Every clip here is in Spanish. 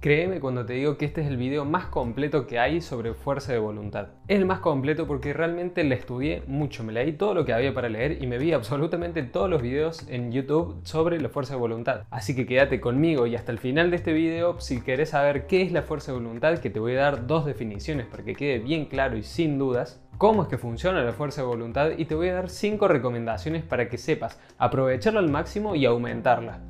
Créeme cuando te digo que este es el video más completo que hay sobre fuerza de voluntad. Es el más completo porque realmente le estudié mucho, me leí todo lo que había para leer y me vi absolutamente todos los videos en YouTube sobre la fuerza de voluntad. Así que quédate conmigo y hasta el final de este video si querés saber qué es la fuerza de voluntad, que te voy a dar dos definiciones para que quede bien claro y sin dudas cómo es que funciona la fuerza de voluntad y te voy a dar 5 recomendaciones para que sepas aprovecharla al máximo y aumentarla.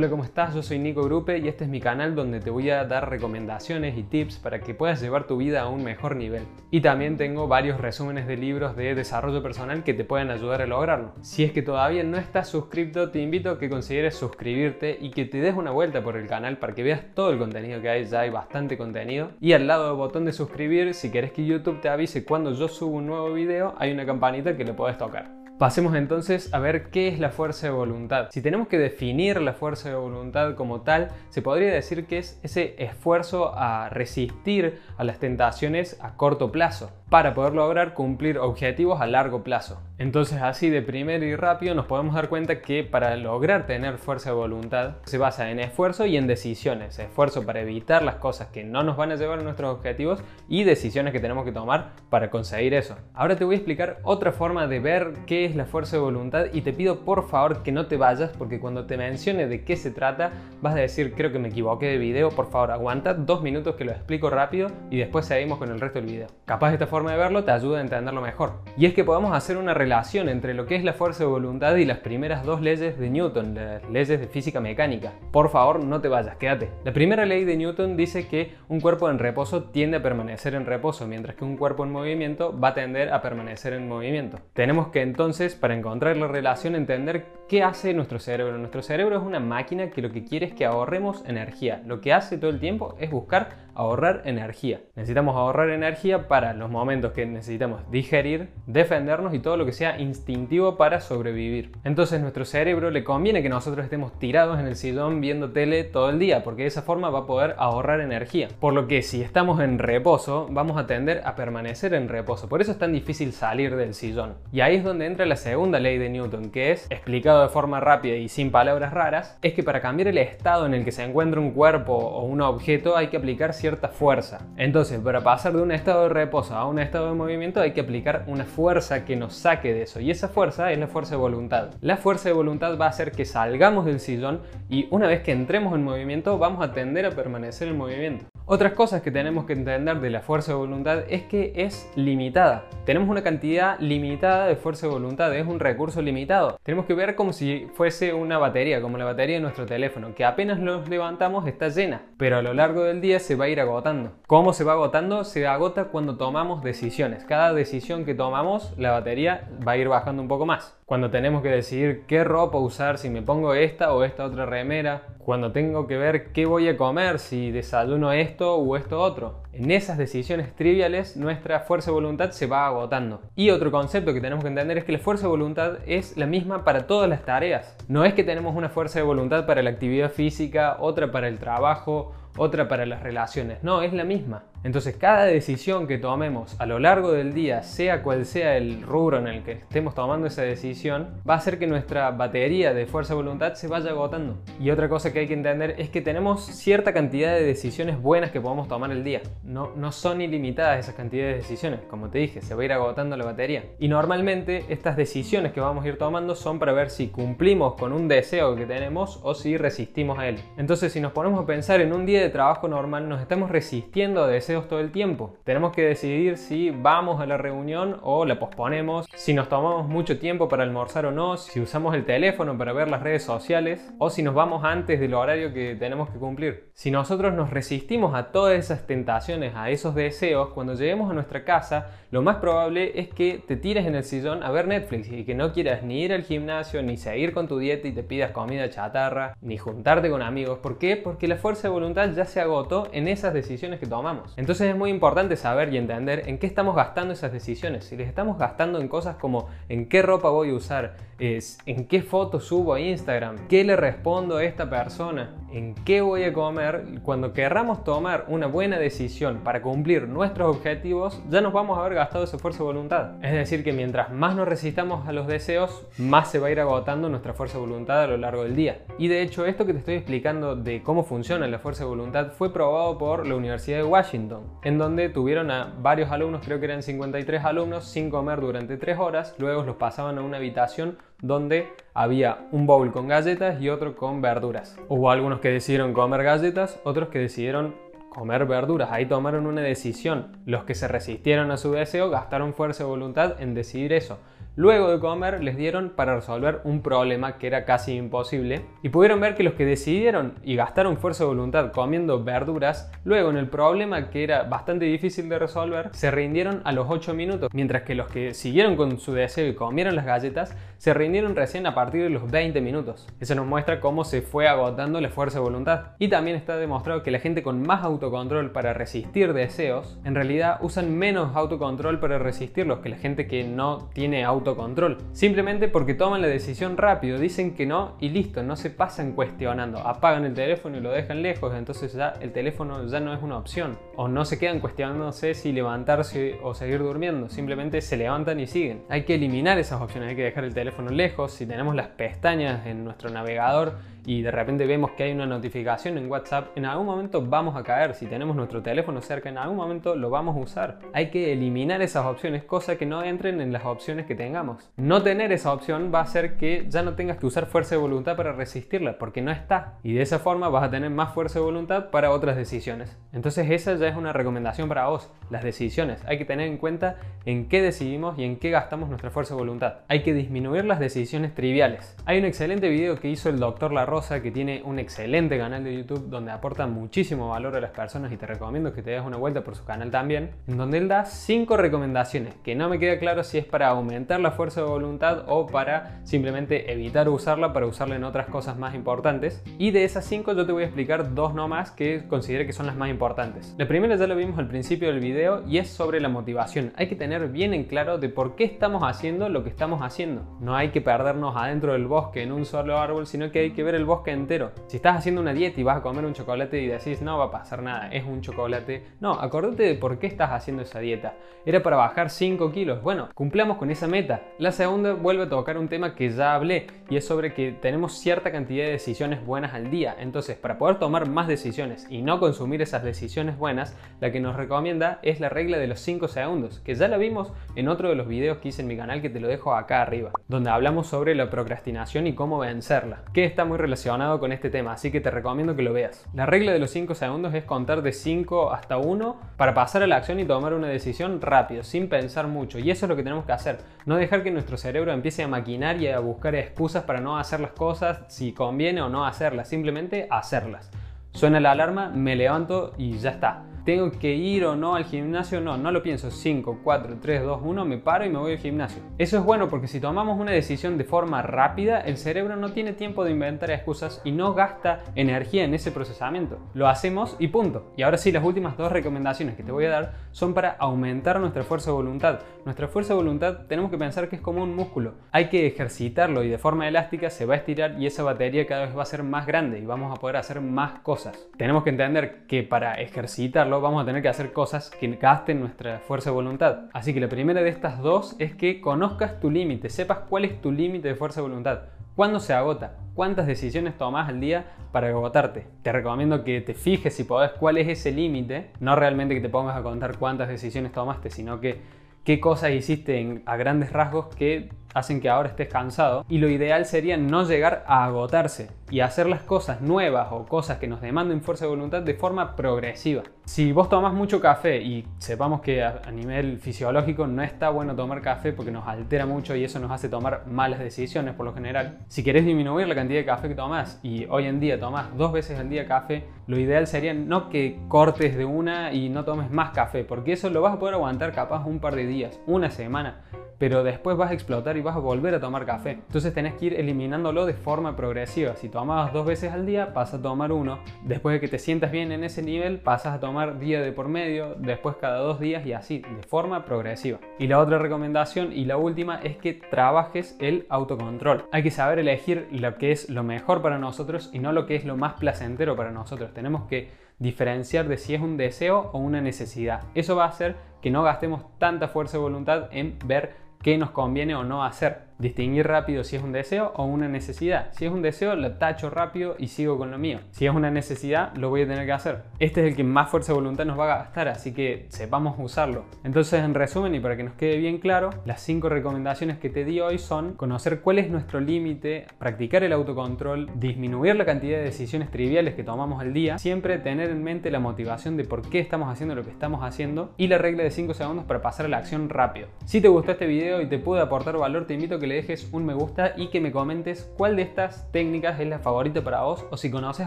Hola, ¿cómo estás? Yo soy Nico Grupe y este es mi canal donde te voy a dar recomendaciones y tips para que puedas llevar tu vida a un mejor nivel. Y también tengo varios resúmenes de libros de desarrollo personal que te pueden ayudar a lograrlo. Si es que todavía no estás suscrito, te invito a que consideres suscribirte y que te des una vuelta por el canal para que veas todo el contenido que hay, ya hay bastante contenido. Y al lado del botón de suscribir, si quieres que YouTube te avise cuando yo subo un nuevo video, hay una campanita que le puedes tocar. Pasemos entonces a ver qué es la fuerza de voluntad. Si tenemos que definir la fuerza de voluntad como tal, se podría decir que es ese esfuerzo a resistir a las tentaciones a corto plazo para poder lograr cumplir objetivos a largo plazo. Entonces así de primero y rápido nos podemos dar cuenta que para lograr tener fuerza de voluntad se basa en esfuerzo y en decisiones. Esfuerzo para evitar las cosas que no nos van a llevar a nuestros objetivos y decisiones que tenemos que tomar para conseguir eso. Ahora te voy a explicar otra forma de ver qué es la fuerza de voluntad y te pido por favor que no te vayas porque cuando te mencione de qué se trata vas a decir creo que me equivoqué de video, por favor aguanta dos minutos que lo explico rápido y después seguimos con el resto del video. Capaz esta forma de verlo te ayuda a entenderlo mejor. Y es que podemos hacer una relación entre lo que es la fuerza de voluntad y las primeras dos leyes de Newton, las leyes de física mecánica. Por favor, no te vayas, quédate. La primera ley de Newton dice que un cuerpo en reposo tiende a permanecer en reposo, mientras que un cuerpo en movimiento va a tender a permanecer en movimiento. Tenemos que entonces, para encontrar la relación, entender qué hace nuestro cerebro. Nuestro cerebro es una máquina que lo que quiere es que ahorremos energía. Lo que hace todo el tiempo es buscar ahorrar energía. Necesitamos ahorrar energía para los momentos que necesitamos digerir, defendernos y todo lo que sea instintivo para sobrevivir. Entonces nuestro cerebro le conviene que nosotros estemos tirados en el sillón viendo tele todo el día, porque de esa forma va a poder ahorrar energía. Por lo que si estamos en reposo, vamos a tender a permanecer en reposo. Por eso es tan difícil salir del sillón. Y ahí es donde entra la segunda ley de Newton, que es, explicado de forma rápida y sin palabras raras, es que para cambiar el estado en el que se encuentra un cuerpo o un objeto hay que aplicar ciertas fuerza. Entonces, para pasar de un estado de reposo a un estado de movimiento hay que aplicar una fuerza que nos saque de eso. Y esa fuerza es la fuerza de voluntad. La fuerza de voluntad va a hacer que salgamos del sillón y una vez que entremos en movimiento vamos a tender a permanecer en movimiento. Otras cosas que tenemos que entender de la fuerza de voluntad es que es limitada. Tenemos una cantidad limitada de fuerza de voluntad, es un recurso limitado. Tenemos que ver como si fuese una batería, como la batería de nuestro teléfono, que apenas nos levantamos está llena, pero a lo largo del día se va a ir agotando. ¿Cómo se va agotando? Se agota cuando tomamos decisiones. Cada decisión que tomamos, la batería va a ir bajando un poco más. Cuando tenemos que decidir qué ropa usar, si me pongo esta o esta otra remera, cuando tengo que ver qué voy a comer, si desayuno esto o esto otro. En esas decisiones triviales nuestra fuerza de voluntad se va agotando. Y otro concepto que tenemos que entender es que la fuerza de voluntad es la misma para todas las tareas. No es que tenemos una fuerza de voluntad para la actividad física, otra para el trabajo, otra para las relaciones. No, es la misma. Entonces cada decisión que tomemos a lo largo del día, sea cual sea el rubro en el que estemos tomando esa decisión, va a hacer que nuestra batería de fuerza de voluntad se vaya agotando. Y otra cosa que hay que entender es que tenemos cierta cantidad de decisiones buenas que podemos tomar el día. No, no son ilimitadas esas cantidades de decisiones, como te dije, se va a ir agotando la batería. Y normalmente estas decisiones que vamos a ir tomando son para ver si cumplimos con un deseo que tenemos o si resistimos a él. Entonces si nos ponemos a pensar en un día de trabajo normal, nos estamos resistiendo a deseos todo el tiempo. Tenemos que decidir si vamos a la reunión o la posponemos, si nos tomamos mucho tiempo para almorzar o no, si usamos el teléfono para ver las redes sociales o si nos vamos antes del horario que tenemos que cumplir. Si nosotros nos resistimos a todas esas tentaciones, a esos deseos, cuando lleguemos a nuestra casa, lo más probable es que te tires en el sillón a ver Netflix y que no quieras ni ir al gimnasio, ni seguir con tu dieta y te pidas comida chatarra, ni juntarte con amigos. ¿Por qué? Porque la fuerza de voluntad ya se agotó en esas decisiones que tomamos. Entonces es muy importante saber y entender en qué estamos gastando esas decisiones. Si les estamos gastando en cosas como en qué ropa voy a usar, es en qué fotos subo a Instagram, qué le respondo a esta persona, en qué voy a comer, cuando querramos tomar una buena decisión para cumplir nuestros objetivos, ya nos vamos a haber gastado ese esfuerzo de voluntad. Es decir, que mientras más nos resistamos a los deseos, más se va a ir agotando nuestra fuerza de voluntad a lo largo del día. Y de hecho, esto que te estoy explicando de cómo funciona la fuerza de voluntad fue probado por la Universidad de Washington, en donde tuvieron a varios alumnos, creo que eran 53 alumnos, sin comer durante 3 horas, luego los pasaban a una habitación donde había un bowl con galletas y otro con verduras. Hubo algunos que decidieron comer galletas, otros que decidieron comer verduras. Ahí tomaron una decisión. Los que se resistieron a su deseo gastaron fuerza de voluntad en decidir eso. Luego de comer les dieron para resolver un problema que era casi imposible y pudieron ver que los que decidieron y gastaron fuerza de voluntad comiendo verduras, luego en el problema que era bastante difícil de resolver, se rindieron a los 8 minutos, mientras que los que siguieron con su deseo y comieron las galletas, se rindieron recién a partir de los 20 minutos. Eso nos muestra cómo se fue agotando la fuerza de voluntad. Y también está demostrado que la gente con más autocontrol para resistir deseos, en realidad usan menos autocontrol para resistirlos que la gente que no tiene autocontrol autocontrol. Simplemente porque toman la decisión rápido, dicen que no y listo, no se pasan cuestionando. Apagan el teléfono y lo dejan lejos, entonces ya el teléfono ya no es una opción. O no se quedan cuestionándose si levantarse o seguir durmiendo, simplemente se levantan y siguen. Hay que eliminar esas opciones, hay que dejar el teléfono lejos. Si tenemos las pestañas en nuestro navegador, y de repente vemos que hay una notificación en WhatsApp, en algún momento vamos a caer. Si tenemos nuestro teléfono cerca, en algún momento lo vamos a usar. Hay que eliminar esas opciones, cosa que no entren en las opciones que tengamos. No tener esa opción va a hacer que ya no tengas que usar fuerza de voluntad para resistirla, porque no está. Y de esa forma vas a tener más fuerza de voluntad para otras decisiones. Entonces esa ya es una recomendación para vos. Las decisiones. Hay que tener en cuenta en qué decidimos y en qué gastamos nuestra fuerza de voluntad. Hay que disminuir las decisiones triviales. Hay un excelente video que hizo el doctor La Rosa que tiene un excelente canal de YouTube donde aporta muchísimo valor a las personas y te recomiendo que te des una vuelta por su canal también, en donde él da 5 recomendaciones que no me queda claro si es para aumentar la fuerza de voluntad o para simplemente evitar usarla para usarla en otras cosas más importantes. Y de esas 5 yo te voy a explicar dos nomás que considero que son las más importantes. La primera ya lo vimos al principio del video y es sobre la motivación. Hay que tener bien en claro de por qué estamos haciendo lo que estamos haciendo. No hay que perdernos adentro del bosque en un solo árbol, sino que hay que ver el bosque entero. Si estás haciendo una dieta y vas a comer un chocolate y decís, no va a pasar nada, es un chocolate. No, acordate de por qué estás haciendo esa dieta. Era para bajar 5 kilos. Bueno, cumplamos con esa meta. La segunda vuelve a tocar un tema que ya hablé y es sobre que tenemos cierta cantidad de decisiones buenas al día. Entonces, para poder tomar más decisiones y no consumir esas decisiones buenas, la que nos recomienda es la regla de los 5 segundos, que ya la vimos en otro de los videos que hice en mi canal que te lo dejo acá arriba, donde hablamos sobre la procrastinación y cómo vencerla, que está muy relacionado con este tema, así que te recomiendo que lo veas. La regla de los 5 segundos es contar de 5 hasta 1 para pasar a la acción y tomar una decisión rápido, sin pensar mucho. Y eso es lo que tenemos que hacer. No dejar que nuestro cerebro empiece a maquinar y a buscar excusas para no hacer las cosas, si conviene o no hacerlas, simplemente hacerlas. Suena la alarma, me levanto y ya está. ¿Tengo que ir o no al gimnasio? No, no lo pienso. 5, 4, 3, 2, 1, me paro y me voy al gimnasio. Eso es bueno porque si tomamos una decisión de forma rápida, el cerebro no tiene tiempo de inventar excusas y no gasta energía en ese procesamiento. Lo hacemos y punto. Y ahora sí, las últimas dos recomendaciones que te voy a dar son para aumentar nuestra fuerza de voluntad. Nuestra fuerza de voluntad tenemos que pensar que es como un músculo. Hay que ejercitarlo y de forma elástica se va a estirar y esa batería cada vez va a ser más grande y vamos a poder hacer más cosas. Tenemos que entender que para ejercitarlo vamos a tener que hacer cosas que gasten nuestra fuerza de voluntad. Así que la primera de estas dos es que conozcas tu límite, sepas cuál es tu límite de fuerza de voluntad. ¿Cuándo se agota? ¿Cuántas decisiones tomas al día para agotarte? Te recomiendo que te fijes si podés cuál es ese límite, no realmente que te pongas a contar cuántas decisiones tomaste, sino que qué cosas hiciste a grandes rasgos que hacen que ahora estés cansado y lo ideal sería no llegar a agotarse y hacer las cosas nuevas o cosas que nos demanden fuerza de voluntad de forma progresiva. Si vos tomás mucho café y sepamos que a, nivel fisiológico no está bueno tomar café porque nos altera mucho y eso nos hace tomar malas decisiones por lo general, si querés disminuir la cantidad de café que tomás y hoy en día tomás dos veces al día café, lo ideal sería no que cortes de una y no tomes más café porque eso lo vas a poder aguantar capaz un par de días, una semana pero después vas a explotar y vas a volver a tomar café. Entonces tenés que ir eliminándolo de forma progresiva. Si tomabas dos veces al día, pasas a tomar uno. Después de que te sientas bien en ese nivel, pasas a tomar día de por medio, después cada dos días y así, de forma progresiva. Y la otra recomendación y la última es que trabajes el autocontrol. Hay que saber elegir lo que es lo mejor para nosotros y no lo que es lo más placentero para nosotros. Tenemos que diferenciar de si es un deseo o una necesidad. Eso va a hacer que no gastemos tanta fuerza de voluntad en ver qué nos conviene o no hacer distinguir rápido si es un deseo o una necesidad. Si es un deseo, lo tacho rápido y sigo con lo mío. Si es una necesidad, lo voy a tener que hacer. Este es el que más fuerza de voluntad nos va a gastar, así que sepamos usarlo. Entonces, en resumen y para que nos quede bien claro, las cinco recomendaciones que te di hoy son conocer cuál es nuestro límite, practicar el autocontrol, disminuir la cantidad de decisiones triviales que tomamos al día, siempre tener en mente la motivación de por qué estamos haciendo lo que estamos haciendo y la regla de 5 segundos para pasar a la acción rápido. Si te gustó este video y te puede aportar valor, te invito a que le dejes un me gusta y que me comentes cuál de estas técnicas es la favorita para vos o si conoces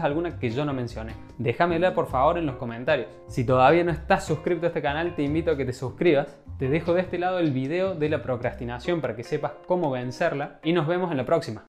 alguna que yo no mencioné. Déjamela por favor en los comentarios. Si todavía no estás suscrito a este canal, te invito a que te suscribas. Te dejo de este lado el video de la procrastinación para que sepas cómo vencerla y nos vemos en la próxima.